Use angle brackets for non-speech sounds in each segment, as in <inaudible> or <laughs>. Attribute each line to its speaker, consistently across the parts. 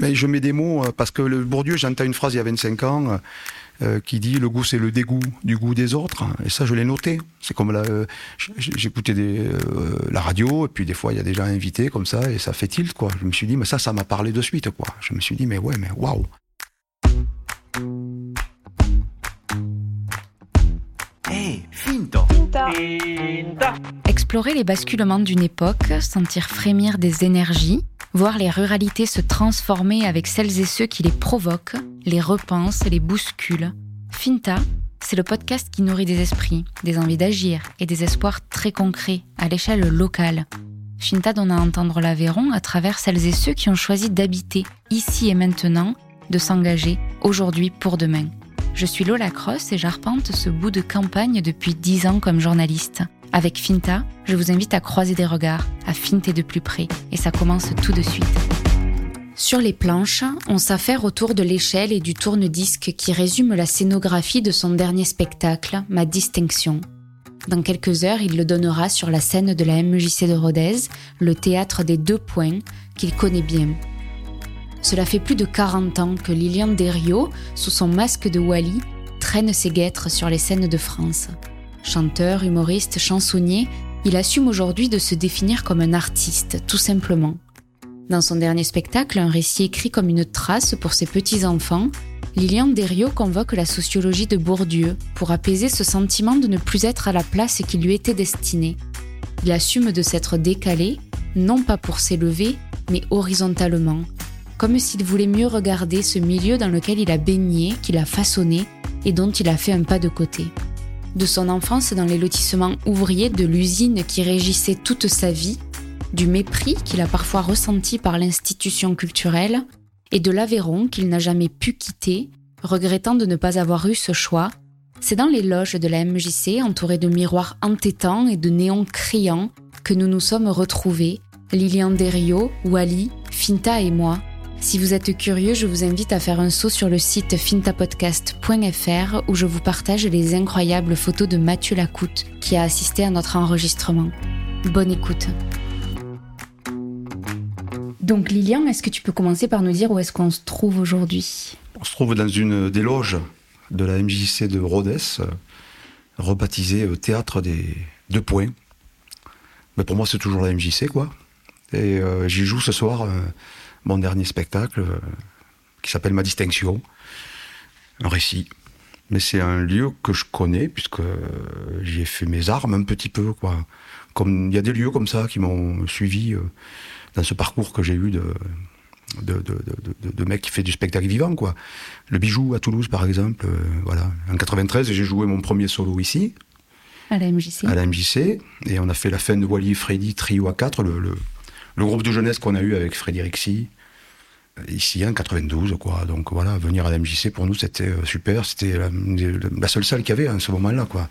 Speaker 1: Mais je mets des mots euh, parce que le Bourdieu, j'entends une phrase il y a 25 ans euh, qui dit le goût c'est le dégoût du goût des autres. Et ça, je l'ai noté. C'est comme là, euh, j'écoutais la radio et puis des fois il y a des gens invités comme ça et ça fait tilt quoi. Je me suis dit mais ça, ça m'a parlé de suite quoi. Je me suis dit mais ouais mais waouh.
Speaker 2: Hey, finto.
Speaker 3: Explorer les basculements d'une époque, sentir frémir des énergies, voir les ruralités se transformer avec celles et ceux qui les provoquent, les repensent, les bousculent. Finta, c'est le podcast qui nourrit des esprits, des envies d'agir et des espoirs très concrets à l'échelle locale. Finta donne à entendre l'Aveyron à travers celles et ceux qui ont choisi d'habiter ici et maintenant, de s'engager aujourd'hui pour demain. Je suis Lola Cross et j'arpente ce bout de campagne depuis dix ans comme journaliste. Avec Finta, je vous invite à croiser des regards, à finter de plus près, et ça commence tout de suite. Sur les planches, on s'affaire autour de l'échelle et du tourne-disque qui résume la scénographie de son dernier spectacle, Ma Distinction. Dans quelques heures, il le donnera sur la scène de la MJC de Rodez, le théâtre des deux points, qu'il connaît bien. Cela fait plus de 40 ans que Lilian Desriot, sous son masque de Wally, traîne ses guêtres sur les scènes de France. Chanteur, humoriste, chansonnier, il assume aujourd'hui de se définir comme un artiste, tout simplement. Dans son dernier spectacle, un récit écrit comme une trace pour ses petits-enfants, Lilian Desriot convoque la sociologie de Bourdieu pour apaiser ce sentiment de ne plus être à la place qui lui était destinée. Il assume de s'être décalé, non pas pour s'élever, mais horizontalement, comme s'il voulait mieux regarder ce milieu dans lequel il a baigné, qu'il a façonné et dont il a fait un pas de côté de son enfance dans les lotissements ouvriers de l'usine qui régissait toute sa vie, du mépris qu'il a parfois ressenti par l'institution culturelle, et de l'Aveyron qu'il n'a jamais pu quitter, regrettant de ne pas avoir eu ce choix, c'est dans les loges de la MJC, entourées de miroirs entêtants et de néons criants, que nous nous sommes retrouvés, Lilian Derio, Wally, Finta et moi, si vous êtes curieux, je vous invite à faire un saut sur le site fintapodcast.fr où je vous partage les incroyables photos de Mathieu Lacoute qui a assisté à notre enregistrement. Bonne écoute. Donc Lilian, est-ce que tu peux commencer par nous dire où est-ce qu'on se trouve aujourd'hui?
Speaker 1: On se trouve dans une des loges de la MJC de Rhodes, rebaptisée euh, Théâtre des Deux Points. Mais pour moi, c'est toujours la MJC, quoi. Et euh, j'y joue ce soir. Euh, mon dernier spectacle euh, qui s'appelle Ma Distinction, un récit. Mais c'est un lieu que je connais puisque euh, j'y ai fait mes armes un petit peu. Quoi. Comme il y a des lieux comme ça qui m'ont suivi euh, dans ce parcours que j'ai eu de, de, de, de, mec qui fait du spectacle vivant. Quoi. Le Bijou à Toulouse, par exemple. voilà. En 93, j'ai joué mon premier solo ici.
Speaker 3: À la MJC.
Speaker 1: À la MJC. Et on a fait la fin de Wally Freddy Trio à 4, le, le, le, groupe de jeunesse qu'on a eu avec Frédéric Si ici en 92 quoi. Donc voilà venir à la MJC pour nous c'était euh, super. C'était la, seule salle qu'il y avait à ce moment-là quoi.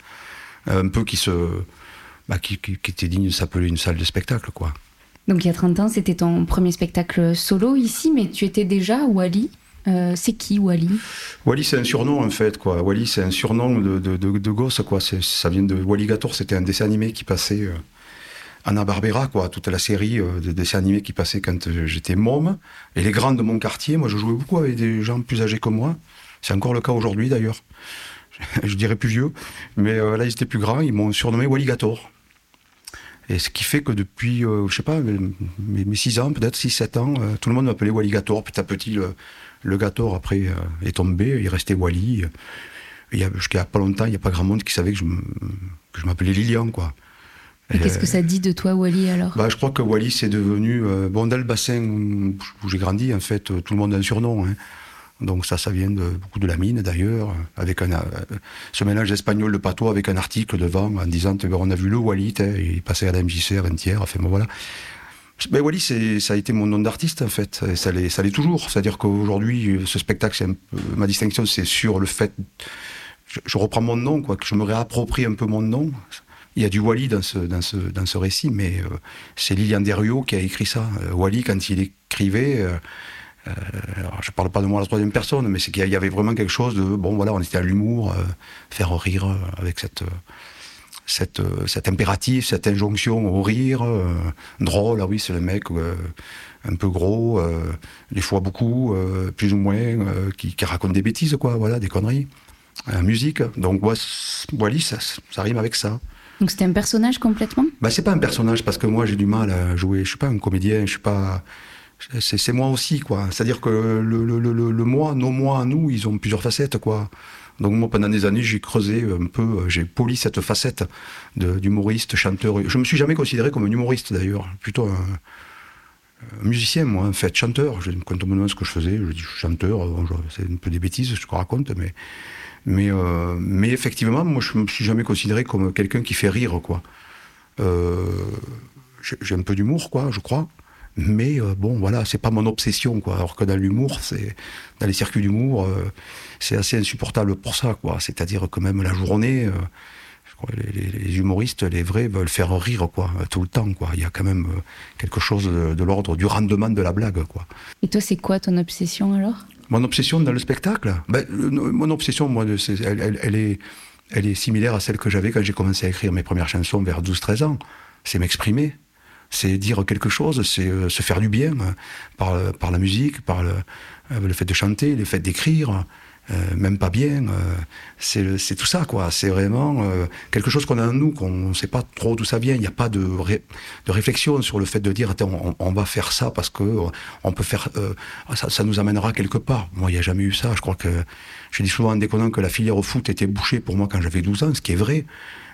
Speaker 1: Un peu qui se bah, qui, était digne de s'appeler une salle de spectacle quoi.
Speaker 3: Donc il y a 30 ans c'était ton premier spectacle solo ici mais tu étais déjà Wally. Euh, c'est qui Wally?
Speaker 1: Wally c'est un surnom en fait quoi. Wally c'est un surnom de, de, de, gosse quoi. Ça vient de Wally Gator c'était un dessin animé qui passait euh, Anna Barbera, quoi, toute la série euh, de dessins animés qui passaient quand euh, j'étais môme. Et les grands de mon quartier, moi je jouais beaucoup avec des gens plus âgés que moi. C'est encore le cas aujourd'hui d'ailleurs. <laughs> je dirais plus vieux. Mais euh, là, ils étaient plus grands, ils m'ont surnommé Walligator. Et ce qui fait que depuis, je sais pas, mes 6 ans, peut-être 6-7 ans, tout le monde m'appelait Walligator. Petit à petit, le, le Gator, après, est tombé, il restait Wally. Jusqu'à pas longtemps, il n'y a pas grand monde qui savait que je m'appelais Lilian, quoi.
Speaker 3: Et qu'est-ce que ça dit de toi, Wally, alors?
Speaker 1: Bah, Je crois que Wally, c'est devenu. Euh, bon, dans le bassin où j'ai grandi, en fait, tout le monde a un surnom. Hein. Donc, ça, ça vient de, beaucoup de la mine, d'ailleurs, avec un, euh, ce mélange espagnol de patois avec un article devant en disant on a vu le Wally, il passait à la MJC avant-hier, enfin, bon, voilà. Mais Wally, ça a été mon nom d'artiste, en fait. Et ça l'est toujours. C'est-à-dire qu'aujourd'hui, ce spectacle, ma distinction, c'est sur le fait. Je, je, reprends mon nom, quoi, que je me réapproprie un peu mon nom. Il y a du Wally dans ce, dans ce, dans ce récit, mais euh, c'est Lilian Desriot qui a écrit ça. Euh, Wally, quand il écrivait, euh, alors je parle pas de moi à la troisième personne, mais c'est qu'il y avait vraiment quelque chose de, bon voilà, on était à l'humour, faire rire avec cette, cette, cet impératif, cette injonction au rire. drôle, ah oui, c'est le mec un peu gros, des fois beaucoup, plus ou moins, qui, raconte des bêtises, quoi, voilà, des conneries. musique. Donc, Wally, ça rime avec ça.
Speaker 3: Donc c'était un personnage complètement?
Speaker 1: Bah, C'est pas un personnage parce que moi j'ai du mal à jouer. Je suis pas un comédien, je suis pas. C'est moi aussi, quoi. C'est-à-dire que le, moi, nos moi, nous, ils ont plusieurs facettes, quoi. Donc moi, pendant des années, j'ai creusé un peu, j'ai poli cette facette d'humoriste, chanteur. Je me suis jamais considéré comme un humoriste, d'ailleurs. Plutôt un, musicien, moi, en fait, chanteur. Quand on me demande ce que je faisais, je dis chanteur. C'est un peu des bêtises, ce que raconte, mais mais, euh, mais effectivement, moi, je me suis jamais considéré comme quelqu'un qui fait rire, quoi. Euh, j'ai un peu d'humour, quoi, je crois. Mais euh, bon, voilà, c'est pas mon obsession, quoi. Alors que dans l'humour, dans les circuits d'humour, c'est assez insupportable pour ça, quoi. C'est-à-dire que même la journée, les, humoristes, les vrais, veulent faire rire, quoi, tout le temps, quoi. Il y a quand même quelque chose de, de l'ordre du rendement de la blague, quoi.
Speaker 3: Et toi, c'est quoi ton obsession alors?
Speaker 1: Mon obsession dans le spectacle ben, Mon obsession, elle, est, similaire à celle que j'avais quand j'ai commencé à écrire mes premières chansons vers 12-13 ans. C'est m'exprimer, c'est dire quelque chose, c'est euh, se faire du bien euh, par, par la musique, par euh, le fait de chanter, le fait d'écrire. Euh, même pas bien. Euh, c'est tout ça, quoi. C'est vraiment euh, quelque chose qu'on a en nous, qu'on ne sait pas trop d'où ça vient. Il n'y a pas de, de réflexion sur le fait de dire, attends, on, va faire ça parce que on peut faire, ça, ça, nous amènera quelque part. Moi, il n'y a jamais eu ça. Je crois que je dis souvent en déconnant que la filière au foot était bouchée pour moi quand j'avais 12 ans, ce qui est vrai.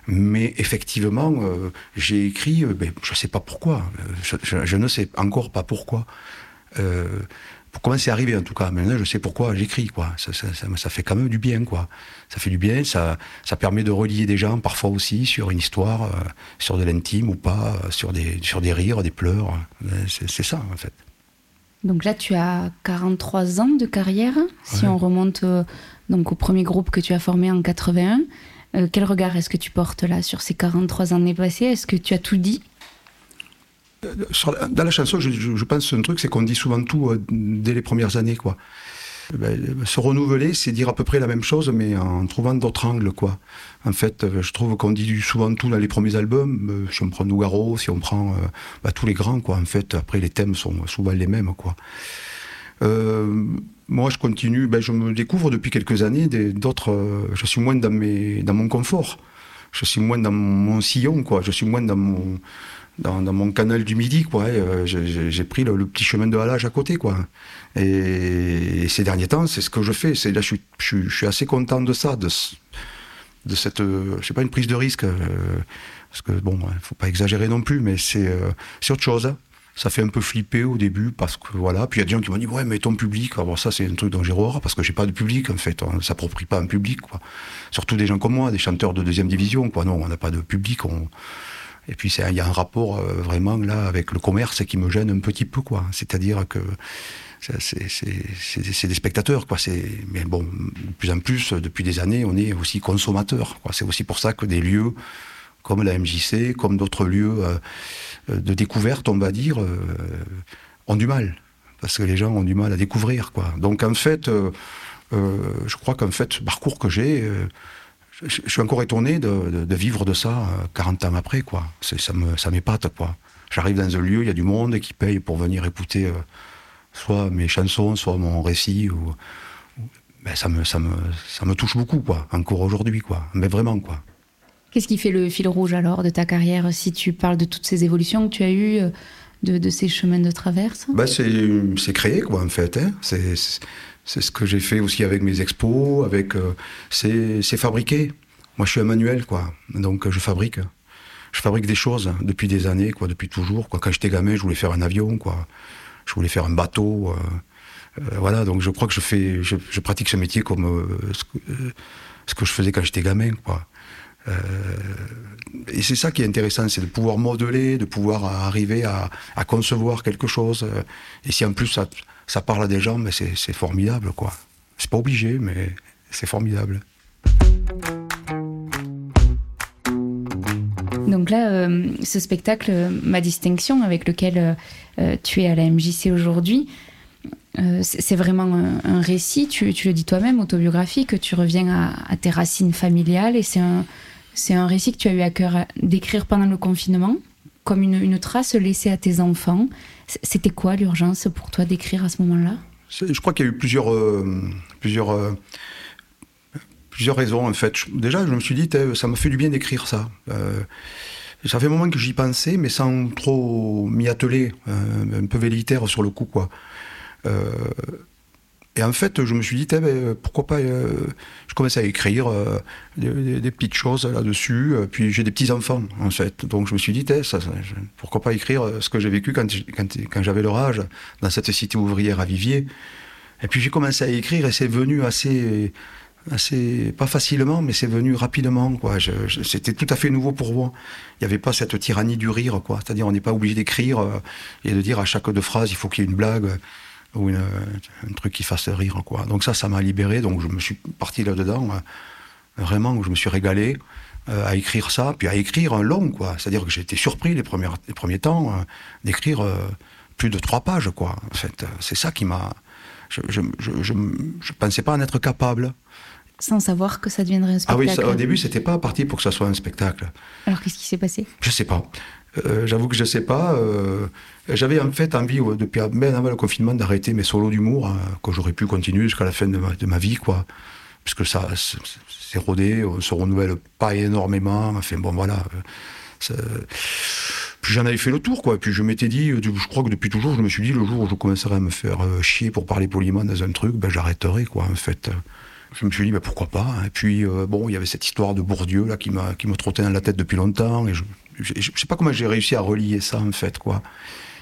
Speaker 1: Mais effectivement, j'ai écrit, ben, je ne sais pas pourquoi. Je, je, je, ne sais encore pas pourquoi comment c'est arrivé en tout cas? Maintenant, je sais pourquoi j'écris, quoi. Ça, ça, ça, fait quand même du bien, quoi. Ça fait du bien, ça, ça permet de relier des gens, parfois aussi, sur une histoire, euh, sur de l'intime ou pas, euh, sur, des, sur des rires, des pleurs. C'est ça, en fait.
Speaker 3: Donc là, tu as 43 ans de carrière. Si on remonte euh, donc au premier groupe que tu as formé en 81, quel regard est-ce que tu portes là sur ces 43 années passées? Est-ce que tu as tout dit?
Speaker 1: Dans la chanson, je, pense un truc, c'est qu'on dit souvent tout euh, dès les premières années, quoi. Ben, se renouveler, c'est dire à peu près la même chose, mais en trouvant d'autres angles, quoi. En fait, euh, je trouve qu'on dit souvent tout dans les premiers albums. Euh, si on prend Nougaro, si on prend bah, tous les grands, quoi. En fait, après, les thèmes sont souvent les mêmes, quoi. moi, je continue, ben, je me découvre depuis quelques années d'autres. je suis moins dans, mes, dans mon confort. Je suis moins dans mon sillon, quoi. Je suis moins dans mon dans, mon canal du Midi, quoi. Euh, j'ai pris le, petit chemin de halage à côté, quoi. Et, ces derniers temps, c'est ce que je fais. C'est là, je suis, assez content de ça, de, cette, euh, pas, une prise de risque, euh, parce que bon, il faut pas exagérer non plus, mais c'est autre chose. Hein. Ça fait un peu flipper au début parce que voilà. Puis il y a des gens qui m'ont dit ouais mais ton public. Alors ça c'est un truc dont j'ai horreur parce que j'ai pas de public en fait. On ne s'approprie pas un public quoi. Surtout des gens comme moi, des chanteurs de deuxième division quoi. Non, on n'a pas de public. Et puis il y a un rapport euh, vraiment là avec le commerce qui me gêne un petit peu, quoi. C'est-à-dire que c'est des spectateurs, quoi. Mais bon, de plus en plus, depuis des années, on est aussi consommateurs. C'est aussi pour ça que des lieux comme la MJC, comme d'autres lieux euh, de découverte, on va dire, euh, ont du mal. Parce que les gens ont du mal à découvrir, quoi. Donc en fait, je crois qu'en fait, ce parcours que j'ai, je, suis encore étonné de, vivre de ça 40 euh, ans après, quoi. Ça me, ça m'épate, quoi. J'arrive dans un lieu, il y a du monde qui paye pour venir écouter euh, soit mes chansons, soit mon récit, ou, ben, ça me, ça me, ça me touche beaucoup, quoi. Encore aujourd'hui, quoi. Mais vraiment, quoi.
Speaker 3: Qu'est-ce qui fait le fil rouge alors de ta carrière, si tu parles de toutes ces évolutions que tu as eues, euh, de, ces chemins de traverse?
Speaker 1: Ben, c'est, créé, quoi, en fait. Hein. C'est, c'est ce que j'ai fait aussi avec mes expos, avec euh, c'est fabriqué. Moi, je suis un manuel, quoi. Donc, je fabrique. Je fabrique des choses depuis des années, quoi, depuis toujours. Quoi. Quand j'étais gamin, je voulais faire un avion, quoi. Je voulais faire un bateau. Euh, euh, voilà, donc je crois que je fais, je, pratique ce métier comme ce que, ce, que, je faisais quand j'étais gamin, quoi. et c'est ça qui est intéressant, c'est de pouvoir modeler, de pouvoir arriver à, à, concevoir quelque chose. Et si en plus ça, ça parle à des gens, mais c'est formidable, quoi. C'est pas obligé, mais c'est formidable.
Speaker 3: Donc là, euh, ce spectacle, Ma Distinction, avec lequel euh, tu es à la MJC aujourd'hui, euh, c'est vraiment un, récit, tu, le dis toi-même, autobiographique, tu reviens à, tes racines familiales et c'est un récit que tu as eu à cœur d'écrire pendant le confinement, comme une trace laissée à tes enfants. C'était quoi l'urgence pour toi d'écrire à ce moment-là?
Speaker 1: Je crois qu'il y a eu plusieurs, euh, plusieurs, euh, plusieurs raisons en fait. Déjà, je me suis dit, ça me fait du bien d'écrire ça. Euh, ça fait un moment que j'y pensais, mais sans trop m'y atteler, un peu vélitaire sur le coup, quoi. Et en fait, je me suis dit, eh ben, pourquoi pas. Euh, je commençais à écrire euh, des, petites choses là-dessus. Euh, puis j'ai des petits-enfants, en fait. Donc je me suis dit, eh, ça, pourquoi pas écrire ce que j'ai vécu quand, quand, j'avais leur âge, dans cette cité ouvrière à Vivier. Et puis j'ai commencé à écrire et c'est venu assez. assez pas facilement, mais c'est venu rapidement. Quoi. c'était tout à fait nouveau pour moi. Il n'y avait pas cette tyrannie du rire. quoi. C'est-à-dire, on n'est pas obligé d'écrire et de dire à chaque deux phrases, il faut qu'il y ait une blague ou un truc qui fasse rire, quoi. Donc ça, ça m'a libéré, donc je me suis parti là-dedans, euh, vraiment, où je me suis régalé euh, à écrire ça, puis à écrire un long, quoi. C'est-à-dire que j'ai été surpris les, premiers, les premiers temps euh, d'écrire plus de trois pages, quoi. En fait, c'est ça qui m'a... Je, je, je, je, pensais pas en être capable.
Speaker 3: Sans savoir que ça deviendrait un spectacle.
Speaker 1: Ah oui, au début, c'était pas parti pour que ça soit un spectacle.
Speaker 3: Alors qu'est-ce qui s'est passé?
Speaker 1: Je sais pas. Euh, j'avoue que je sais pas. Euh, j'avais en fait envie, depuis même avant le confinement, d'arrêter mes solos d'humour, hein, que j'aurais pu continuer jusqu'à la fin de ma, vie, quoi. Puisque ça s'est rodé, on se renouvelle pas énormément. Enfin bon, voilà. Euh, puis j'en avais fait le tour, quoi. Puis je m'étais dit, je crois que depuis toujours, je me suis dit, le jour où je commencerai à me faire chier pour parler poliment dans un truc, ben j'arrêterai, quoi, en fait je me suis dit, ben pourquoi pas. Et puis, bon, il y avait cette histoire de Bourdieu, là, qui, qui me trottait dans la tête depuis longtemps. Et je, je, ne sais pas comment j'ai réussi à relier ça en fait, quoi.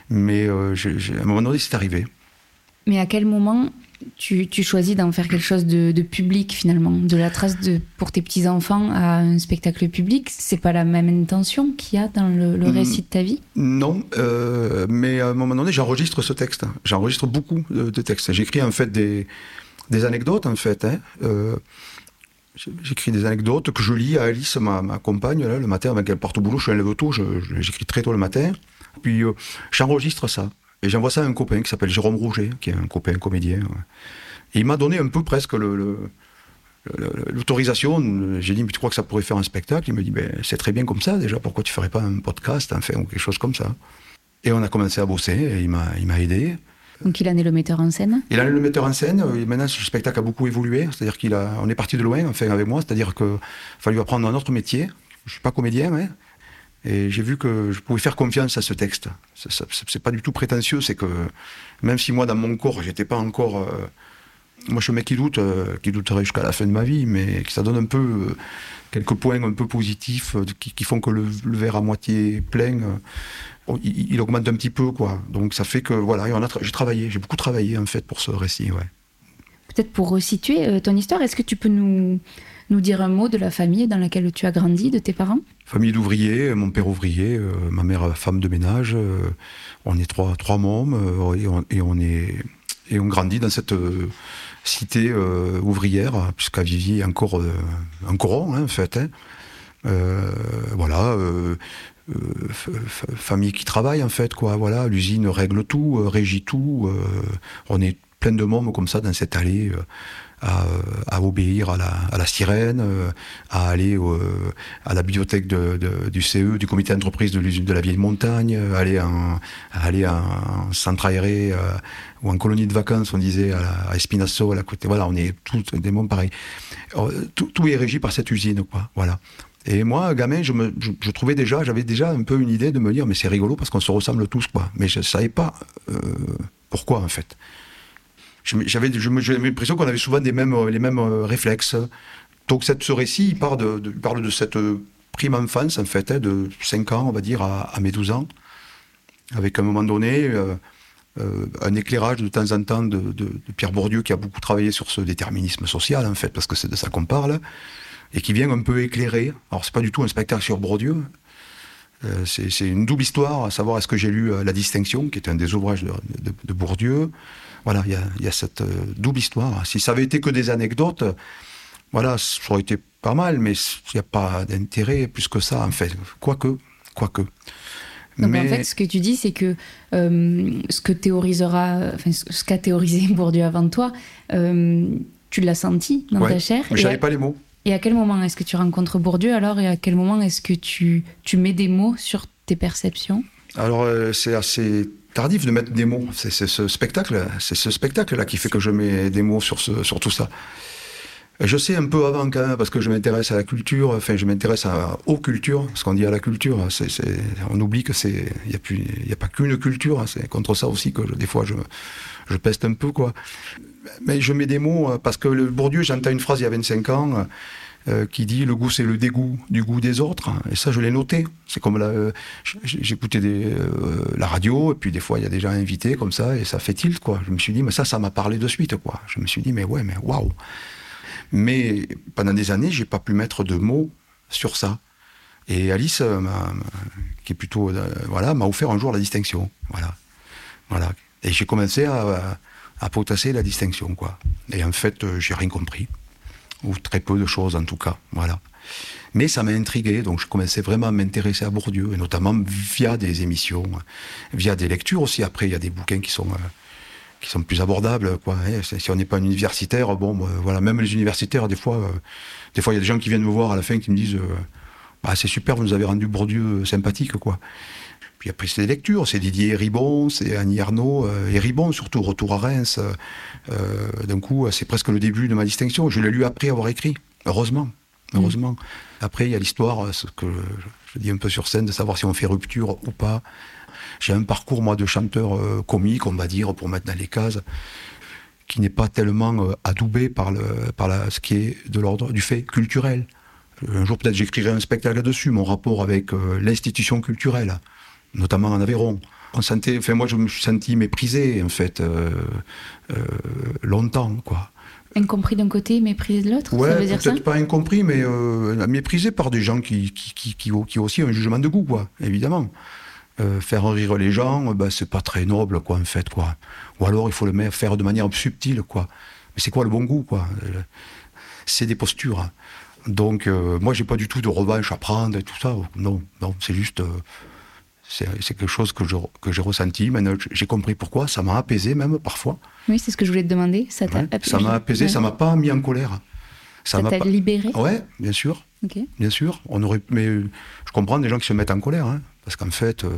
Speaker 1: Mais euh, à un moment donné, c'est arrivé.
Speaker 3: Mais à quel moment tu, choisis d'en faire quelque chose de, public finalement, de la trace de, pour tes petits enfants à un spectacle public C'est pas la même intention qu'il y a dans le, mm. récit de ta vie?
Speaker 1: Non, euh, mais à un moment donné, j'enregistre ce texte. J'enregistre beaucoup de, textes. J'écris en fait des, des anecdotes en fait. Hein. Euh, J'écris des anecdotes que je lis à Alice, ma, compagne, le matin, avec elle porte au boulot, je suis un lève tôt, j'écris très tôt le matin. Puis euh, j'enregistre ça. Et j'envoie ça à un copain qui s'appelle Jérôme Rouget, qui est un copain comédien. Et il m'a donné un peu presque l'autorisation. J'ai dit, mais tu crois que ça pourrait faire un spectacle? Il me dit, ben, c'est très bien comme ça déjà, pourquoi tu ferais pas un podcast, enfin, ou quelque chose comme ça? Et on a commencé à bosser, il m'a aidé.
Speaker 3: Donc il en est le metteur en scène?
Speaker 1: Il en est le metteur en scène. Euh, maintenant, ce spectacle a beaucoup évolué. C'est-à-dire qu'il a, on est parti de loin, enfin avec moi. C'est-à-dire qu'il fallu apprendre un autre métier. Je suis pas comédien, hein. Et j'ai vu que je pouvais faire confiance à ce texte. C'est pas du tout prétentieux. C'est que même si moi, dans mon corps, j'étais pas encore. Euh, moi, je suis un mec qui doute, euh, qui douterait jusqu'à la fin de ma vie, mais ça donne un peu quelques points un peu positifs qui, font que le, verre à moitié plein il, augmente un petit peu, quoi. Donc ça fait que, voilà, j'ai travaillé, j'ai beaucoup travaillé, en fait, pour ce récit, ouais.
Speaker 3: Peut-être pour resituer euh, ton histoire, est-ce que tu peux nous, nous dire un mot de la famille dans laquelle tu as grandi, de tes parents?
Speaker 1: Famille d'ouvriers, mon père ouvrier, euh, ma mère femme de ménage. Euh, on est trois, trois mômes et, on, est, et on grandit dans cette cité ouvrière, puisqu'à Vivier, encore un coron, hein, en fait. Hein. voilà, euh, famille qui travaille en fait quoi voilà l'usine règle tout euh, régit tout euh, on est plein de mômes comme ça dans cette allée à, obéir à la, sirène, à aller à la bibliothèque du CE, du comité d'entreprise de l'usine de la vieille montagne, aller en, aller en centre aéré ou en colonie de vacances, on disait à, Espinasso, à la côté. Voilà, on est tous des mômes pareils. Tout, tout, est régi par cette usine, quoi. Voilà. Et moi, gamin, je, trouvais déjà, j'avais déjà un peu une idée de me dire, mais c'est rigolo parce qu'on se ressemble tous, quoi. Mais je ne savais pas euh, pourquoi, en fait. J'avais l'impression qu'on avait souvent mêmes, les mêmes euh, réflexes. Donc ce récit, il, part de, parle de cette euh, prime enfance, en fait, hein, de 5 ans, on va dire, à, mes 12 ans, avec à un moment donné un éclairage de temps en temps de, Pierre Bourdieu, qui a beaucoup travaillé sur ce déterminisme social, en fait, parce que c'est de ça qu'on parle et qui vient un peu éclairer. Alors c'est pas du tout un spectacle sur Bourdieu, euh, c'est une double histoire, à savoir est-ce que j'ai lu euh, La Distinction, qui est un des ouvrages de, Bourdieu? Voilà, il y, a, cette euh, double histoire. Si ça avait été que des anecdotes, voilà, ça aurait été pas mal, mais il n'y a pas d'intérêt plus que ça, en fait. Quoique, quoique.
Speaker 3: Donc en fait, ce que tu dis, c'est que ce que théorisera, enfin, qu'a théorisé Bourdieu avant toi, tu l'as senti dans ta chair.
Speaker 1: Mais je n'avais pas les mots.
Speaker 3: Et à quel moment est-ce que tu rencontres Bourdieu alors et à quel moment est-ce que tu, tu mets des mots sur tes perceptions?
Speaker 1: Alors euh, c'est assez tardif de mettre des mots. C'est ce spectacle, c'est ce spectacle-là qui fait que je mets des mots sur, ce, sur tout ça. Je sais un peu avant quand même, parce que je m'intéresse à la culture, enfin je m'intéresse aux cultures, ce qu'on dit à la culture, on oublie que c'est, il n'y a, a pas qu'une culture, hein, c'est contre ça aussi que des fois je, je peste un peu quoi. Mais je mets des mots, euh, parce que le Bourdieu, j'entends une phrase il y a 25 ans, euh, qui dit le goût c'est le dégoût du goût des autres et ça je l'ai noté c'est comme euh, j'écoutais la radio et puis des fois il y a des gens invités comme ça et ça fait tilt quoi je me suis dit mais ça ça m'a parlé de suite quoi je me suis dit mais ouais mais waouh mais pendant des années, j'ai pas pu mettre de mots sur ça. Et Alice, euh, qui est plutôt, euh, voilà, m'a offert un jour la distinction. Voilà, voilà. Et j'ai commencé à, potasser la distinction, quoi. Et en fait, euh, j'ai rien compris, ou très peu de choses en tout cas. Voilà. Mais ça m'a intrigué, donc je commençais vraiment à m'intéresser à Bourdieu, et notamment via des émissions, via des lectures aussi. Après, il y a des bouquins qui sont qui sont plus abordables. Quoi. Hein. si on n'est pas un universitaire, bon, bah, voilà, même les universitaires, des fois, euh, des fois, il y a des gens qui viennent me voir à la fin qui me disent, euh, bah, c'est super, vous nous avez rendu Bourdieu euh, sympathique, quoi. Puis après, c'est des lectures, c'est Didier Ribon, c'est Annie Arnaud, et Ribon surtout, Retour à Reims. D'un coup, c'est presque le début de ma distinction. Je l'ai lu après avoir écrit, heureusement. Heureusement. Après, il y a l'histoire, ce que je dis un peu sur scène, de savoir si on fait rupture ou pas. J'ai un parcours, moi, de chanteur euh, comique, on va dire, pour mettre dans les cases, qui n'est pas tellement euh, adoubé par, le, par la, ce qui est de l'ordre du fait culturel. Un jour, peut-être, j'écrirai un spectacle là-dessus, mon rapport avec euh, l'institution culturelle, notamment en Aveyron. On sentait, enfin, moi, je me suis senti méprisé, en fait, longtemps, quoi.
Speaker 3: Incompris d'un côté, méprisé de l'autre
Speaker 1: Ouais, peut-être pas incompris, mais méprisé par des gens qui, qui, qui, qui, ont aussi un jugement de goût, quoi, évidemment. Euh, faire rire les gens, ben, c'est pas très noble, quoi, en fait, quoi. Ou alors, il faut le faire de manière subtile, quoi. Mais c'est quoi le bon goût, quoi euh, C'est des postures. Donc, euh, moi, j'ai pas du tout de revanche à prendre et tout ça. Non, non, c'est juste. C'est quelque chose que j'ai ressenti. Maintenant, j'ai compris pourquoi. Ça m'a apaisé, même, parfois.
Speaker 3: Oui, c'est ce que je voulais te demander. Ça
Speaker 1: m'a apaisé, ça m'a apaisé, ça m'a pas mis en colère.
Speaker 3: Ça m'a libéré
Speaker 1: Ouais, bien sûr. Bien sûr. On aurait... Mais je comprends des gens qui se mettent en colère. Hein. Parce qu'en fait, euh,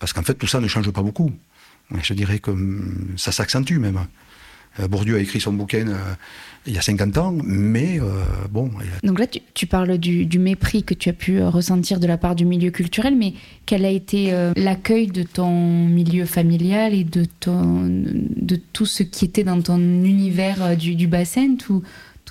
Speaker 1: parce qu'en fait, tout ça ne change pas beaucoup. Je dirais que hum, ça s'accentue même. Euh, Bourdieu a écrit son bouquin euh, il y a 50 ans, mais bon.
Speaker 3: Donc là, tu, parles du, mépris que tu as pu ressentir de la part du milieu culturel, mais quel a été l'accueil de ton milieu familial et de, ton, de tout ce qui était dans ton univers du, bassin? Tous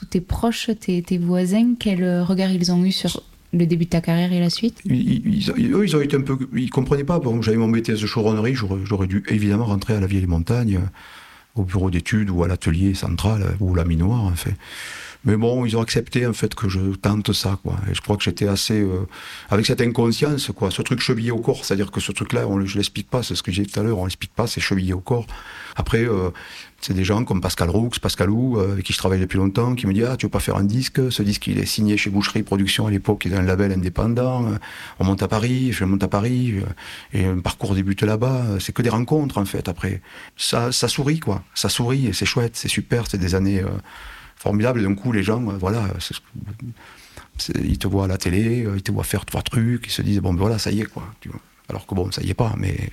Speaker 3: tes proches, tes, tes voisins, quel regard ils ont eu sur le début de ta carrière et la suite?
Speaker 1: Ils, Eux, ils ont été un peu. Ils comprenaient pas. Bon, j'avais mon BTS de choronnerie, j'aurais dû évidemment rentrer à la Vieille Montagne, au bureau d'études ou à l'atelier central, ou la minoire, en fait. Mais bon, ils ont accepté en fait que je tente ça, quoi. Et je crois que j'étais assez euh, avec cette inconscience, quoi. Ce truc chevillé au corps, c'est-à-dire que ce truc-là, on, je l'explique pas. C'est ce que j'ai dit tout à l'heure, on l'explique pas. C'est chevillé au corps. Après, euh, c'est des gens comme Pascal Roux, Pascal Lou, euh, avec qui je travaille depuis longtemps, qui me dit Ah, tu veux pas faire un disque? Ce disque, il est signé chez Boucherie Productions à l'époque, il est un label indépendant. On monte à Paris, je monte à Paris, et un parcours débute là-bas. C'est que des rencontres, en fait, après. Ça, sourit, quoi. Ça sourit, et c'est chouette, c'est super, c'est des années formidable. Et d'un coup, les gens, euh, voilà, ils te voient à la télé, euh, ils te voient faire trois trucs, ils se disent, bon, ben voilà, ça y est, quoi. Alors que bon, ça y est pas, mais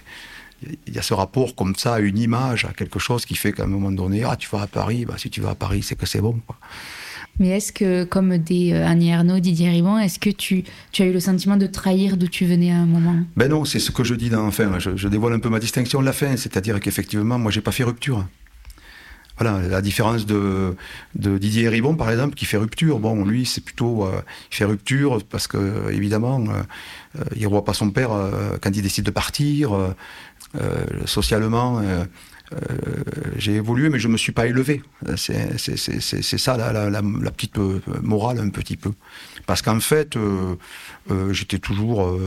Speaker 1: il y a ce rapport comme ça à une image, à quelque chose qui fait qu'à un moment donné, ah, tu vas à Paris, bah, si tu vas à Paris, c'est que c'est bon, quoi.
Speaker 3: Mais est-ce que, comme des euh, Annie Ernaux, Didier Ribon, est-ce que tu, tu, as eu le sentiment de trahir d'où tu venais à un moment?
Speaker 1: Ben non, c'est ce que je dis dans, enfin, je, je dévoile un peu ma distinction de la fin, c'est-à-dire qu'effectivement, moi, j'ai pas fait rupture. Voilà, la différence de, Didier Ribon, par exemple, qui fait rupture. Bon, lui, c'est plutôt, euh, il fait rupture parce que, évidemment, euh, euh, il ne voit pas son père quand il décide de partir. Socialement, j'ai évolué, mais je ne me suis pas élevé. C'est ça la, la, petite morale, un petit peu. Parce qu'en fait, j'étais toujours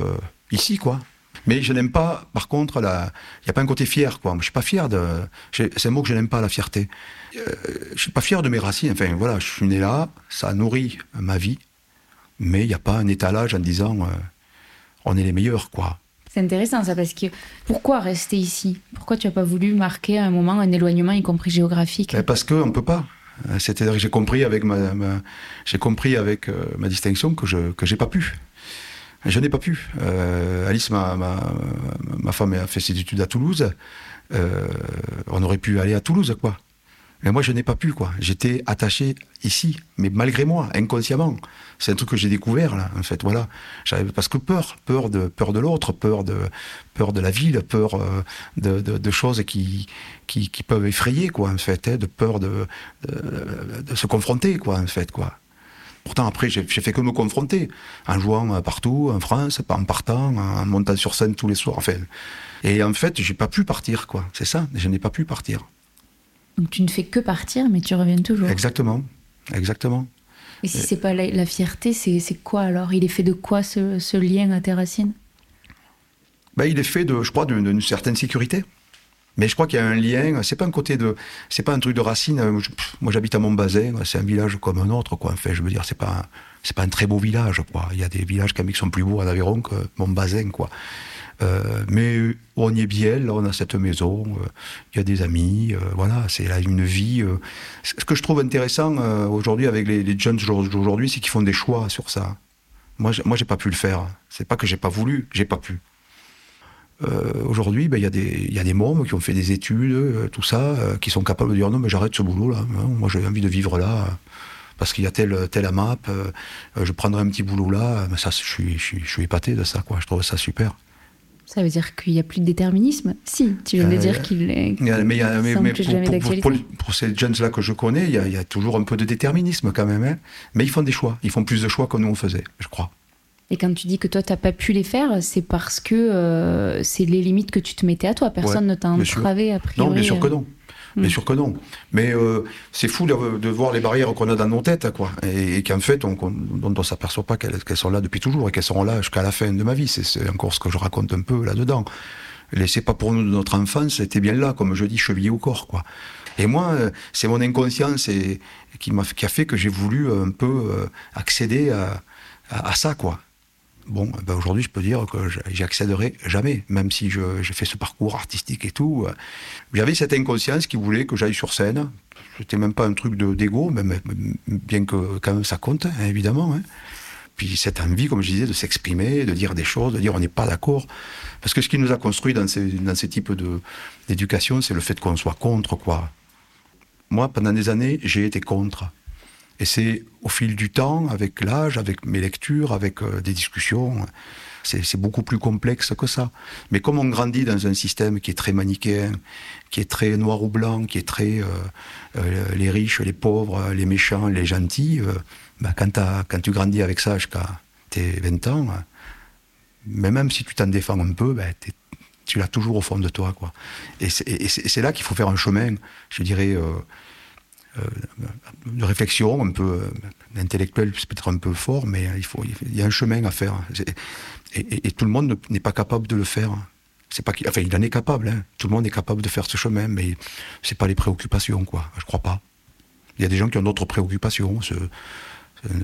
Speaker 1: ici, quoi. Mais je n'aime pas, par contre, il n'y a pas un côté fier, quoi. Je suis pas fier de. C'est un mot que je n'aime pas, la fierté. Je euh, je suis pas fier de mes racines. Enfin, voilà, je suis né là, ça nourrit ma vie, mais il n'y a pas un étalage en disant euh, on est les meilleurs, quoi.
Speaker 3: C'est intéressant ça, parce que pourquoi rester ici? Pourquoi tu n'as pas voulu marquer à un moment un éloignement, y compris géographique?
Speaker 1: Ben, Parce qu'on ne peut pas. C'est-à-dire que j'ai compris avec ma, j'ai compris avec ma distinction que je que j'ai pas pu. Je n'ai pas pu. Alice, ma, ma, ma, femme, a fait ses études à Toulouse. on aurait pu aller à Toulouse, quoi. Mais moi, je n'ai pas pu, quoi. J'étais attaché ici, mais malgré moi, inconsciemment. C'est un truc que j'ai découvert, là, en fait, voilà. Parce que peur, peur de, peur de l'autre, peur de, peur de la ville, peur euh, de, de, choses qui, qui, peuvent effrayer, quoi, en fait, hein, de peur de, de, se confronter, quoi, en fait, quoi. Pourtant, après, j'ai fait que me confronter, en jouant euh, partout, en France, en partant, en montant sur scène tous les soirs, enfin. Et en fait, j'ai pas pu partir, quoi. C'est ça, je n'ai pas pu partir.
Speaker 3: Donc tu ne fais que partir, mais tu reviens toujours.
Speaker 1: Exactement, exactement.
Speaker 3: Et si c'est pas la, fierté, c'est quoi alors? Il est fait de quoi ce, lien à tes racines?
Speaker 1: Ben, Il est fait, de, je crois, d'une certaine sécurité. Mais je crois qu'il y a un lien. C'est pas un côté de, c'est pas un truc de racine. moi, j'habite à Montbazin. C'est un village comme un autre, quoi. En fait, je veux dire, c'est pas, c'est pas un très beau village, quoi. Il y a des villages qui sont plus beaux à Aveyron que Montbazin, quoi. Euh, mais on y est bien, on a cette maison, euh, il y a des amis, euh, voilà, c'est là une vie. Ce que je trouve intéressant aujourd'hui avec les, les jeunes d'aujourd'hui, c'est qu'ils font des choix sur ça. Moi, moi, j'ai pas pu le faire. C'est pas que j'ai pas voulu, j'ai pas pu. aujourd'hui, ben, il y, y, a des mômes qui ont fait des études, tout ça, qui sont capables de dire non, mais j'arrête ce boulot là. Hein, moi, j'ai envie de vivre là parce qu'il y a tel, tel AMAP, je prendrai un petit boulot là. Mais ça, je suis, je, suis, je suis épaté de ça, quoi. Je trouve ça super.
Speaker 3: Ça veut dire qu'il n'y a plus de déterminisme Si, tu viens de euh, dire qu'il est.
Speaker 1: Mais, mais, pour, pour, ces jeunes-là que je connais, il y, a, toujours un peu de déterminisme quand même. Hein. Mais ils font des choix. Ils font plus de choix que nous on faisait, je crois.
Speaker 3: Et quand tu dis que toi, tu n'as pas pu les faire, c'est parce que euh, c'est les limites que tu te mettais à toi. Personne ne t'a entravé, a priori.
Speaker 1: Non, bien sûr que
Speaker 3: euh.
Speaker 1: non. Bien sûr que non. Mais euh, c'est fou de, voir les barrières qu'on a dans nos têtes, quoi. Et, qu'en fait, on, on s'aperçoit pas qu'elles sont là depuis toujours et qu'elles seront là jusqu'à la fin de ma vie. C'est encore ce que je raconte un peu là-dedans. C'est pas pour nous de notre enfance, c'était bien là, comme je dis, chevillé au corps, quoi. Et moi, euh, c'est mon inconscience qui, a, fait que j'ai voulu un peu euh, accéder à, à, à ça, quoi. Bon, ben aujourd'hui, je peux dire que j'y accéderai jamais, même si j'ai fait ce parcours artistique et tout. J'avais cette inconscience qui voulait que j'aille sur scène. C'était même pas un truc même bien que quand même ça compte, hein, évidemment. Hein. Puis cette envie, comme je disais, de s'exprimer, de dire des choses, de dire on n'est pas d'accord. Parce que ce qui nous a construit dans ces, dans ces types d'éducation, c'est le fait qu'on soit contre, quoi. Moi, pendant des années, j'ai été contre. Et c'est au fil du temps, avec l'âge, avec mes lectures, avec euh, des discussions, c'est beaucoup plus complexe que ça. Mais comme on grandit dans un système qui est très manichéen, qui est très noir ou blanc, qui est très euh, euh, les riches, les pauvres, les méchants, les gentils, bah, quand, tu grandis avec ça jusqu'à tes 20 ans, mais même si tu t'en défends un peu, bah, tu l'as toujours au fond de toi. Quoi. Et c'est là qu'il faut faire un chemin, je dirais, de réflexion, un peu euh, intellectuelle, c'est peut-être un peu fort, mais il, faut, il y a un chemin à faire. Et, tout le monde n'est pas capable de le faire. C'est pas, enfin, il en est capable. Hein. Tout le monde est capable de faire ce chemin, mais c'est pas les préoccupations, quoi. Je crois pas. Il y a des gens qui ont d'autres préoccupations, se,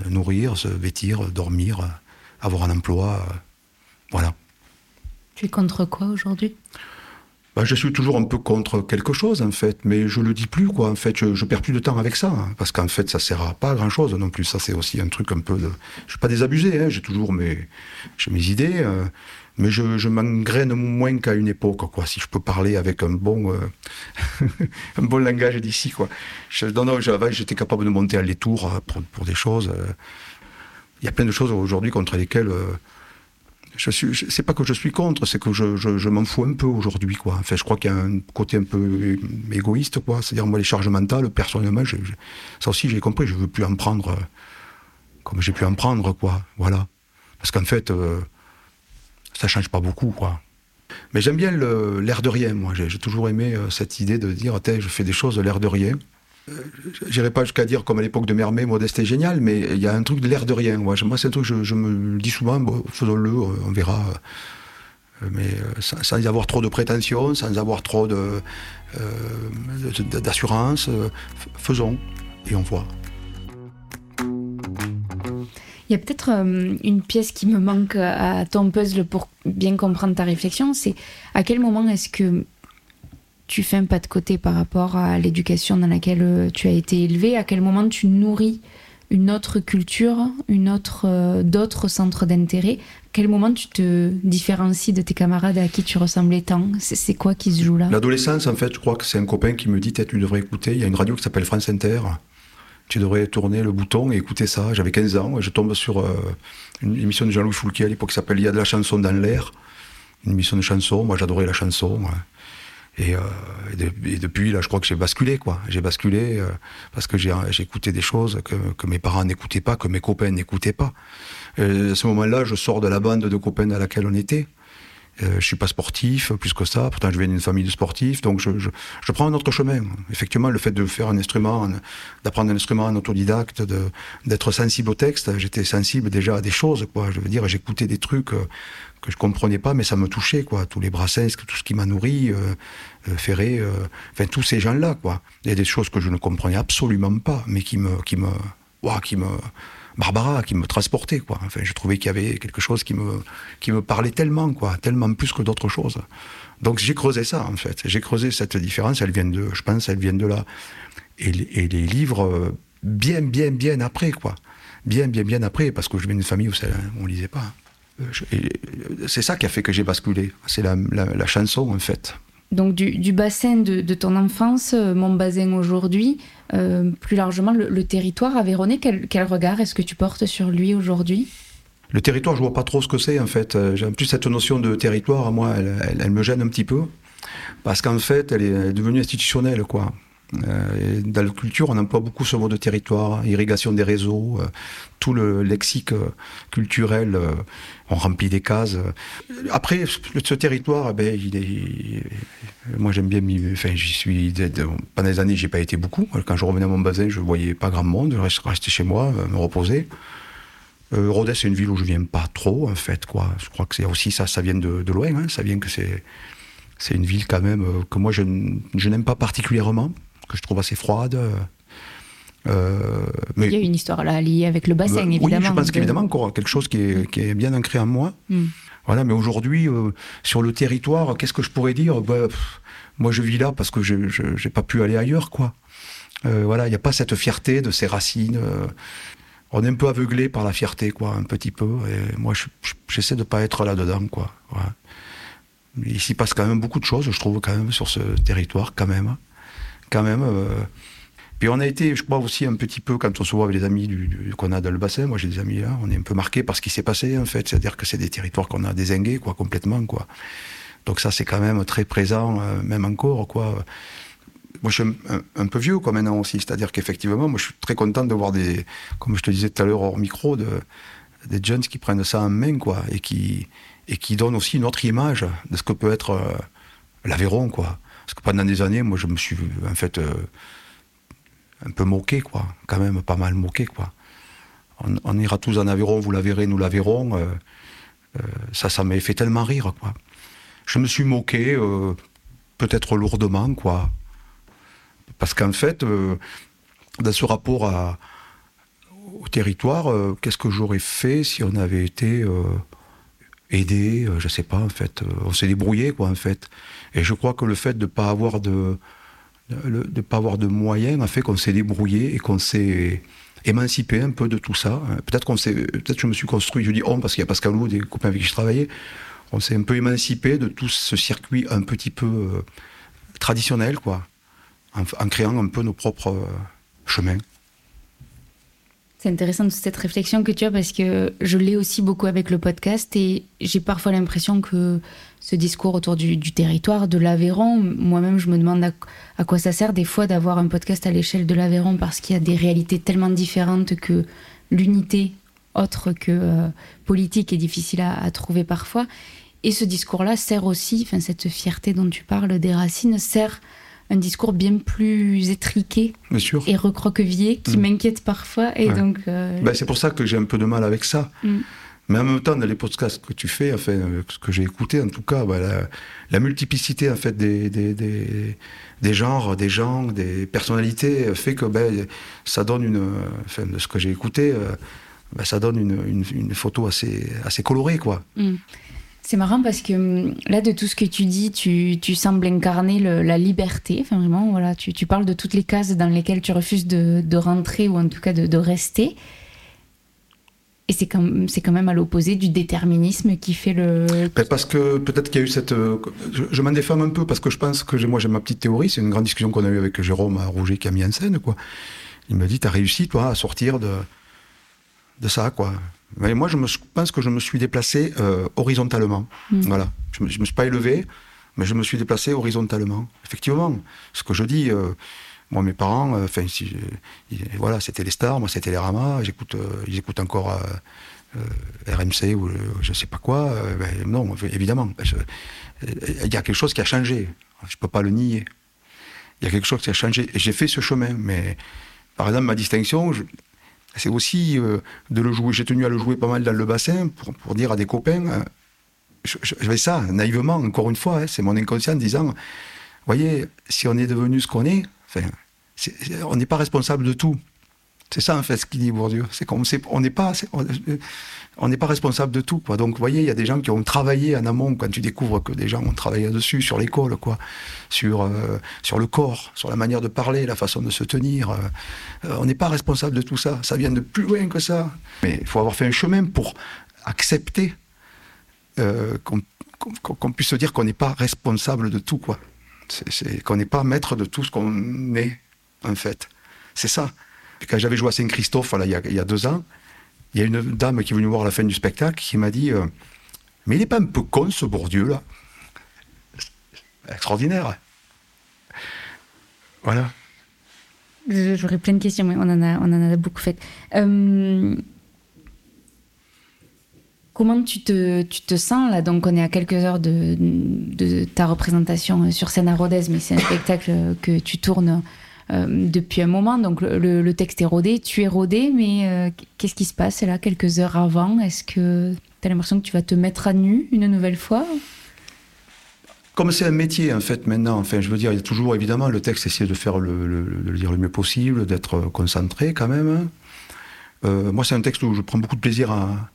Speaker 1: nourrir, se vêtir, dormir, avoir un emploi, voilà.
Speaker 3: Tu es contre quoi aujourd'hui?
Speaker 1: Bah, je suis toujours un peu contre quelque chose en fait, mais je le dis plus quoi. En fait, je, je perds plus de temps avec ça hein, parce qu'en fait, ça sert à pas grand chose non plus. Ça, c'est aussi un truc un peu. De... Je suis pas désabusé, hein, j'ai toujours mes, j'ai mes idées, euh, mais je, je m'engraine moins qu'à une époque quoi. Si je peux parler avec un bon, euh, <laughs> un bon langage d'ici quoi. Je, non, non, j'étais capable de monter à les tours euh, pour, pour des choses. Il y a plein de choses aujourd'hui contre lesquelles je suis, c'est pas que je suis contre, c'est que je, m'en fous un peu aujourd'hui, quoi. Enfin, je crois qu'il y a un côté un peu égoïste, quoi. C'est-à-dire, moi, les charges mentales, personnellement, ça aussi, j'ai compris, je veux plus en prendre euh, comme j'ai pu en prendre, quoi. Voilà. Parce qu'en fait, euh, ça change pas beaucoup, quoi. Mais j'aime bien l'air de rien, moi. J'ai toujours aimé euh, cette idée de dire, je fais des choses de l'air de rien. Euh, j'irai pas jusqu'à dire comme à l'époque de Mermet, Modeste est génial, mais il y a un truc de l'air de rien. Moi, c'est un truc, je, je me dis souvent, faisons-le, on verra. Euh, mais euh, sans, avoir trop de prétention, sans avoir trop de, d'assurance, faisons et on voit.
Speaker 3: Il y a peut-être une pièce qui me manque à ton puzzle pour bien comprendre ta réflexion, c'est à quel moment est-ce que tu fais un pas de côté par rapport à l'éducation dans laquelle euh, tu as été élevé À quel moment tu nourris une autre culture, une autre, euh, d'autres centres d'intérêt? À quel moment tu te différencies de tes camarades à qui tu ressemblais tant? C'est, quoi qui se joue là?
Speaker 1: L'adolescence, en fait, je crois que c'est un copain qui me dit tu devrais écouter. Il y a une radio qui s'appelle France Inter. Tu devrais tourner le bouton et écouter ça. J'avais 15 ans. Et je tombe sur euh, une émission de Jean-Louis Foulquier à l'époque qui s'appelle Il y a de la chanson dans l'air. Une émission de chanson. Moi, j'adorais la chanson. Euh, et, depuis, là, je crois que j'ai basculé, quoi. J'ai basculé euh, parce que j'ai écouté des choses que, mes parents n'écoutaient pas, que mes copains n'écoutaient pas. Et à ce moment-là, je sors de la bande de copains à laquelle on était. Euh, je suis pas sportif, plus que ça. Pourtant, je viens d'une famille de sportifs, donc je, je, je, prends un autre chemin. Effectivement, le fait de faire un instrument, d'apprendre un instrument en autodidacte, d'être sensible au texte, j'étais sensible déjà à des choses, quoi. Je veux dire, j'écoutais des trucs que je comprenais pas, mais ça me touchait, quoi. Tous les Brassens, tout ce qui m'a nourri, euh, euh Ferré, euh, enfin tous ces gens-là, quoi. Il y a des choses que je ne comprenais absolument pas, mais qui me, qui me, ouah, qui me, Barbara, qui me transportait, quoi. Enfin, je trouvais qu'il y avait quelque chose qui me, qui me parlait tellement, quoi, tellement plus que d'autres choses. Donc j'ai creusé ça, en fait. J'ai creusé cette différence. Elle vient de, je pense, elle vient de là. Et, les livres, euh, bien, bien, bien après, quoi. Bien, bien, bien après, parce que je viens d'une famille où ça, on lisait pas. Euh, c'est ça qui a fait que j'ai basculé. C'est la, chanson, en fait.
Speaker 3: Donc du, bassin de, ton enfance, euh, mon bassin aujourd'hui, euh, plus largement le, territoire aveyronnais, quel, quel regard est-ce que tu portes sur lui aujourd'hui?
Speaker 1: Le territoire, je vois pas trop ce que c'est en fait. J'ai plus cette notion de territoire, moi, elle, elle me gêne un petit peu. Parce qu'en fait, elle est devenue institutionnelle, quoi. Euh, dans la culture, on emploie beaucoup ce mot de territoire, irrigation des réseaux, euh, tout le lexique euh, culturel, on remplit des cases. Après, ce territoire, eh ben, moi j'aime bien, enfin j'y suis, pendant des années, j'ai pas été beaucoup. Quand je revenais à mon bassin, je voyais pas grand monde, je restais chez moi, me reposer. Rodez, c'est une ville où je viens pas trop, en fait, quoi. Je crois que c'est aussi ça, ça vient de, loin, hein. ça vient que c'est, c'est une ville quand même que moi je n'aime pas particulièrement que je trouve assez froide.
Speaker 3: Euh, mais, Il y a une histoire là liée avec le bassin, évidemment.
Speaker 1: Oui, je pense qu'évidemment, encore quelque chose qui est, qui est, bien ancré en moi. Hmm. Voilà, mais aujourd'hui, euh, sur le territoire, qu'est-ce que je pourrais dire? Bah, Moi, je vis là parce que je n'ai pas pu aller ailleurs, quoi. Euh, voilà, il n'y a pas cette fierté de ses racines. on est un peu aveuglé par la fierté, quoi, un petit peu. Et moi, j'essaie de ne pas être là-dedans, quoi. Voilà. Ici passe quand même beaucoup de choses, je trouve, quand même, sur ce territoire, quand même quand même. Euh. Puis on a été, je crois aussi un petit peu, quand on se voit avec les amis qu'on a dans le bassin, moi j'ai des amis là, on est un peu marqué par ce qui s'est passé en fait, c'est-à-dire que c'est des territoires qu'on a désingués quoi, complètement quoi. Donc ça c'est quand même très présent, euh, même encore quoi. Moi je suis un, peu vieux quoi maintenant aussi, c'est-à-dire qu'effectivement moi je suis très content de voir des, comme je te disais tout à l'heure hors micro, de, des jeunes qui prennent ça en main quoi, et qui, et qui donnent aussi une autre image de ce que peut être euh, l'Aveyron quoi. Parce que pendant des années, moi, je me suis en fait euh, un peu moqué, quoi. Quand même pas mal moqué, quoi. On, ira tous en Aveyron, vous la verrez, nous la verrons. Euh, euh, ça, ça m'a fait tellement rire, quoi. Je me suis moqué, peut-être lourdement, quoi. Parce qu'en fait, dans ce rapport au territoire, qu'est-ce que j'aurais fait si on avait été aidé Je sais pas, en fait. on s'est débrouillé, quoi, en fait. Et je crois que le fait de pas avoir de, de, pas avoir de moyens a fait qu'on s'est débrouillé et qu'on s'est émancipé un peu de tout ça. Peut-être qu'on s'est, peut-être je me suis construit, je dis on parce qu'il y a Pascal Lou, des copains avec qui je travaillais, on s'est un peu émancipé de tout ce circuit un petit peu euh, traditionnel, quoi, en, créant un peu nos propres euh, chemins.
Speaker 3: C'est intéressant cette réflexion que tu as parce que je l'ai aussi beaucoup avec le podcast et j'ai parfois l'impression que ce discours autour du, territoire, de l'Aveyron, moi-même je me demande à, quoi ça sert des fois d'avoir un podcast à l'échelle de l'Aveyron parce qu'il y a des réalités tellement différentes que l'unité autre que euh, politique est difficile à, à, trouver parfois. Et ce discours-là sert aussi, enfin cette fierté dont tu parles des racines, sert un discours bien plus étriqué et recroquevillé qui mm. m'inquiète parfois. Et donc,
Speaker 1: euh, ben, c'est pour ça que j'ai un peu de mal avec ça. Mm. Mais en même temps, dans les podcasts que tu fais, enfin, ce que j'ai écouté, en tout cas, ben, la, multiplicité en fait des, des, des, genres, des gens, des personnalités fait que ben, ça donne une, enfin, de ce que j'ai écouté, euh, ben, ça donne une, une, photo assez, assez colorée, quoi.
Speaker 3: Mm. C'est marrant parce que hum, là, de tout ce que tu dis, tu, tu sembles incarner la liberté. Enfin, vraiment, voilà, tu, tu parles de toutes les cases dans lesquelles tu refuses de, de rentrer ou en tout cas de, rester. Et c'est quand, quand même à l'opposé du déterminisme qui fait le.
Speaker 1: Ben, parce que peut-être qu'il y a eu cette. euh, Je, m'en défame un peu parce que je pense que moi j'ai ma petite théorie. C'est une grande discussion qu'on a eue avec Jérôme Rouget qui a mis en scène. Il m'a dit T'as réussi, toi, à sortir de, de ça. quoi. Mais moi, je me, pense que je me suis déplacé euh, horizontalement.
Speaker 3: Mm.
Speaker 1: Voilà. Je ne me, suis pas élevé, mais je me suis déplacé horizontalement. Effectivement. Ce que je dis. euh, moi, mes parents, euh, si, voilà, c'était les stars, moi, c'était les ramas. J'écoute, ils écoutent encore RMC ou je sais pas quoi. ben, non, évidemment. Il y a quelque chose qui a changé. Je peux pas le nier. Il y a quelque chose qui a changé. J'ai fait ce chemin. Mais, par exemple, ma distinction, je- c'est aussi euh, de le jouer. J'ai tenu à le jouer pas mal dans le bassin pour, dire à des copains. euh, je, fais ça naïvement, encore une fois. hein, c'est mon inconscient disant voyez, si on est devenu ce qu'on est, on n'est pas responsable de tout. C'est ça, en fait, ce qu'il dit Bourdieu. C'est qu'on n'est pas, c'est- on- n'est pas responsable de tout, quoi. Donc, vous voyez, il y a des gens qui ont travaillé en amont, quand tu découvres que des gens ont travaillé dessus, sur l'école, quoi, sur, euh, sur le corps, sur la manière de parler, la façon de se tenir. euh, euh, on n'est pas responsable de tout ça. Ça vient de plus loin que ça. Mais il faut avoir fait un chemin pour accepter euh, qu'on puisse se dire qu'on n'est pas responsable de tout, quoi. Qu'on n'est pas maître de tout ce qu'on est, en fait. C'est ça. Quand j'avais joué à Saint-Christophe, il, y a, deux ans, il y a une dame qui est venue voir la fin du spectacle qui m'a dit euh, Mais il n'est pas un peu con, ce Bourdieu, là? Extraordinaire. Voilà.
Speaker 3: J'aurais plein de questions, mais on en a, beaucoup fait. Euh, comment tu te, sens là? Donc, on est à quelques heures de, ta représentation sur scène à Rodez, mais c'est un spectacle que tu tournes depuis un moment. Donc, le, texte est rodé, tu es rodé, mais euh, qu'est-ce qui se passe là, quelques heures avant? Est-ce que tu as l'impression que tu vas te mettre à nu une nouvelle fois?
Speaker 1: Comme c'est un métier, en fait, maintenant, enfin, je veux dire, il y a toujours, évidemment, le texte essaie de faire le, le- le dire le mieux possible, d'être concentré quand même. hein. Euh, moi, c'est un texte où je prends beaucoup de plaisir à.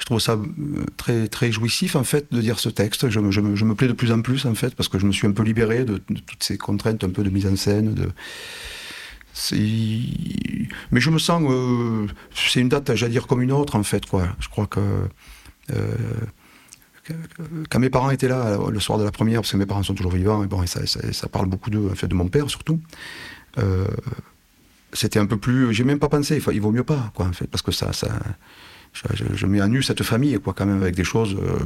Speaker 1: Je trouve ça euh, très, très jouissif, en fait, de dire ce texte. Je me, plais de plus en plus, en fait, parce que je me suis un peu libéré de, toutes ces contraintes un peu de mise en scène. De... Mais je me sens. euh, c'est une date, j'allais dire, comme une autre, en fait, quoi. Je crois que. euh, quand mes parents étaient là le soir de la première, parce que mes parents sont toujours vivants, et bon, ça, ça- parle beaucoup en fait, de mon père surtout. c'était un peu plus. J'ai même pas pensé. Il vaut mieux pas, quoi, en fait, parce que ça, ça je, je- je mets à nu cette famille, quoi, quand même, avec des choses, euh,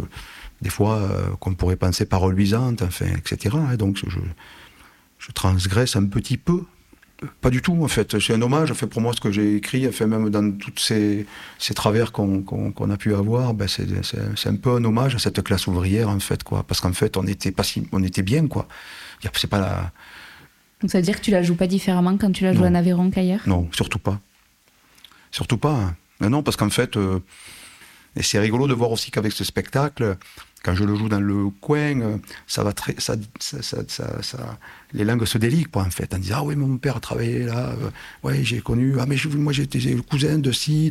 Speaker 1: des fois, euh, qu'on pourrait penser pas reluisantes, enfin, etc. donc, je, je transgresse un petit peu. Pas du tout, en fait. C'est un hommage. Fait, pour moi, ce que j'ai écrit, fait, même dans tous ces, ces travers qu'on qu'on- qu'on a pu avoir, ben, c'est c'est- c'est un peu un hommage à cette classe ouvrière, en fait, quoi. Parce qu'en fait, on était, pas si, on était bien, quoi. C'est pas la.
Speaker 3: Donc, ça veut dire que tu la joues pas différemment quand tu la joues
Speaker 1: Non.
Speaker 3: en Aveyron qu'ailleurs?
Speaker 1: Non, surtout pas. Surtout pas. hein. Non, parce qu'en fait, euh, et c'est rigolo de voir aussi qu'avec ce spectacle, quand je le joue dans le coin, euh, ça va très, ça, ça, ça, les langues se délient, quoi, en fait, en disant, ah oui, mon père a travaillé là, euh, ouais, j'ai connu, ah mais moi j'étais le cousin de ci,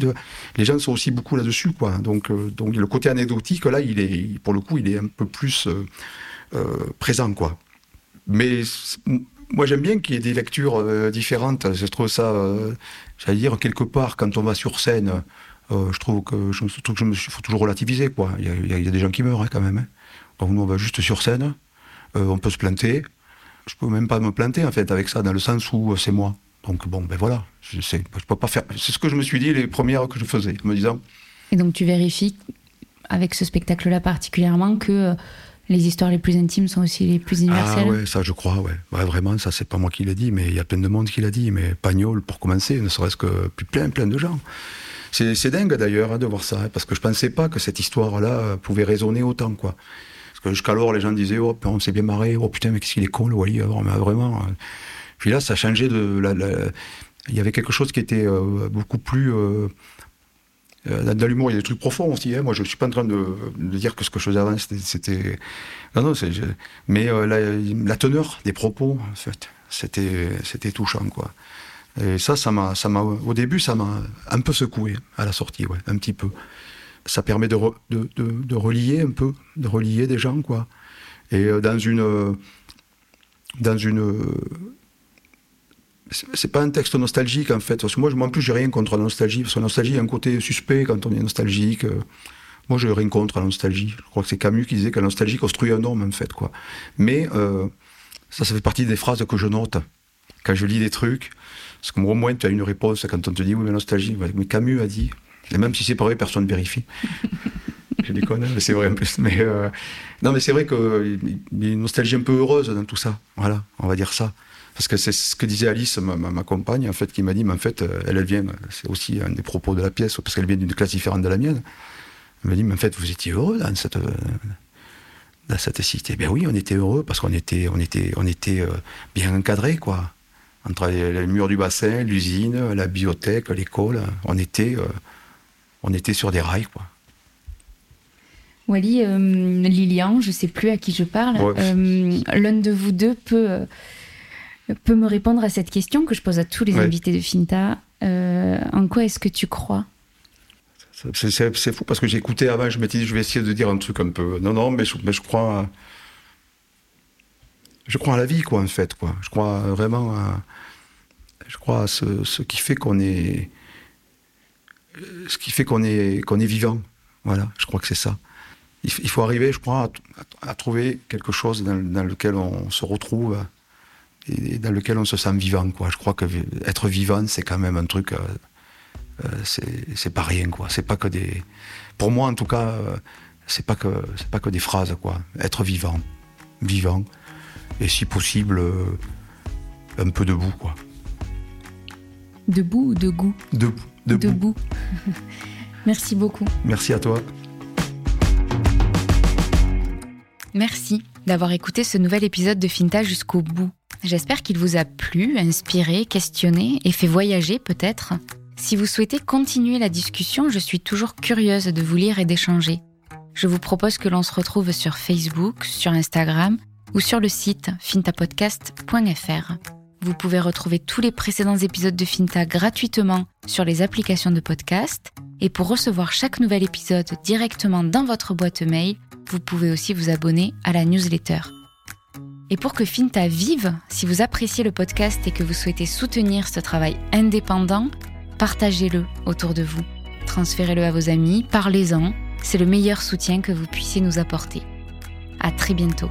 Speaker 1: les gens sont aussi beaucoup là-dessus, quoi. Donc, donc le côté anecdotique, là, il est, pour le coup, il est un peu plus présent, quoi. Mais moi, j'aime bien qu'il y ait des lectures euh, différentes. Je trouve ça, euh, j'allais dire, quelque part, quand on va sur scène, euh, je trouve que je, trouve que je me suis- faut toujours relativiser, quoi. Il y a, des gens qui meurent, hein, quand même. hein. Donc nous, on va juste sur scène. Euh, on peut se planter. Je peux même pas me planter, en fait, avec ça, dans le sens où c'est moi. Donc bon, ben voilà. Je sais, je peux pas faire. C'est ce que je me suis dit les premières que je faisais, en me disant.
Speaker 3: Et donc tu vérifies, avec ce spectacle-là particulièrement, que les histoires les plus intimes sont aussi les plus
Speaker 1: Ah
Speaker 3: universelles.
Speaker 1: ouais, ça je crois, ouais. Vraiment, ça c'est pas moi qui l'ai dit, mais il y a plein de monde qui l'a dit. Mais Pagnol, pour commencer, ne serait-ce que plein, plein de gens. C'est dingue d'ailleurs hein, de voir ça, hein, parce que je pensais pas que cette histoire-là euh, pouvait résonner autant, quoi. Parce que jusqu'alors, les gens disaient, oh, on s'est bien marré, oh putain, mais qu'est-ce qu'il est con, le Wally, mais vraiment. euh. Puis là, ça changé de. Il y avait quelque chose qui était euh, beaucoup plus. euh, euh, dans dans l'humour, il y a des trucs profonds aussi. hein. Moi, je suis pas en train de, de dire que ce que je faisais avant, c'était-. Non, non, je- Mais euh, la, teneur des propos, en fait, c'était, touchant, quoi. Et ça, ça m'a, au début, ça m'a un peu secoué à la sortie, ouais, un petit peu. ça permet de, de, de, relier un peu, de relier des gens, quoi. Et euh, dans une. Dans une. C'est pas un texte nostalgique, en fait. Parce que moi, en plus, j'ai rien contre la nostalgie. Parce que la nostalgie a un côté suspect quand on est nostalgique. Moi, j'ai rien contre la nostalgie. Je crois que c'est Camus qui disait que la nostalgie construit un homme, en fait, quoi. Mais euh, ça, ça fait partie des phrases que je note quand je lis des trucs. Parce que au moins, tu as une réponse quand on te dit oui, mais nostalgie. Mais Camus a dit. Et même si c'est vrai, personne ne vérifie. <laughs> je déconne, mais c'est vrai en plus. Mais euh, non, mais c'est vrai qu'il y a une nostalgie un peu heureuse dans tout ça. Voilà, on va dire ça. Parce que c'est ce que disait Alice, ma, ma, compagne, en fait, qui m'a dit, mais en fait, elle, elle vient, c'est aussi un des propos de la pièce, parce qu'elle vient d'une classe différente de la mienne. Elle m'a dit, mais en fait, vous étiez heureux dans cette, dans cette cité. Ben oui, on était heureux parce qu'on était, on était, on était euh, bien encadrés, quoi. Entre les, murs du bassin, l'usine, la bibliothèque, l'école, on était, euh, on était sur des rails, quoi.
Speaker 3: Wally, euh, Lilian, je ne sais plus à qui je parle. L'un de vous deux peut, peut me répondre à cette question que je pose à tous les invités de Finta. en quoi est-ce que tu crois?
Speaker 1: C'est fou parce que j'ai écouté avant, je m'étais dit, je vais essayer de dire un truc un peu. Non, non, mais je, mais je crois. Je crois à la vie, quoi, en fait, quoi. Je crois vraiment à. Je crois à ce, ce qui fait qu'on est. Ce qui fait qu'on est, qu'on est vivant. Voilà, je crois que c'est ça. Il, faut arriver, je crois, à, trouver quelque chose dans, dans, lequel on se retrouve et dans lequel on se sent vivant, quoi. Je crois que être vivant, c'est quand même un truc. Euh, euh, c'est pas rien, quoi. C'est pas que des. Pour moi, en tout cas, euh, c'est pas que c'est pas que des phrases, quoi. Être vivant, vivant, et si possible, euh, un peu debout, quoi.
Speaker 3: Debout ou de goût
Speaker 1: Debout.
Speaker 3: Debout. <laughs> Merci beaucoup.
Speaker 1: Merci à toi.
Speaker 3: Merci d'avoir écouté ce nouvel épisode de Finta jusqu'au bout. J'espère qu'il vous a plu, inspiré, questionné et fait voyager peut-être. Si vous souhaitez continuer la discussion, je suis toujours curieuse de vous lire et d'échanger. Je vous propose que l'on se retrouve sur Facebook, sur Instagram ou sur le site fintapodcast.fr. Vous pouvez retrouver tous les précédents épisodes de Finta gratuitement sur les applications de podcast. Et pour recevoir chaque nouvel épisode directement dans votre boîte mail, vous pouvez aussi vous abonner à la newsletter. Et pour que Finta vive, si vous appréciez le podcast et que vous souhaitez soutenir ce travail indépendant, partagez-le autour de vous. Transférez-le à vos amis, parlez-en. C'est le meilleur soutien que vous puissiez nous apporter. À très bientôt.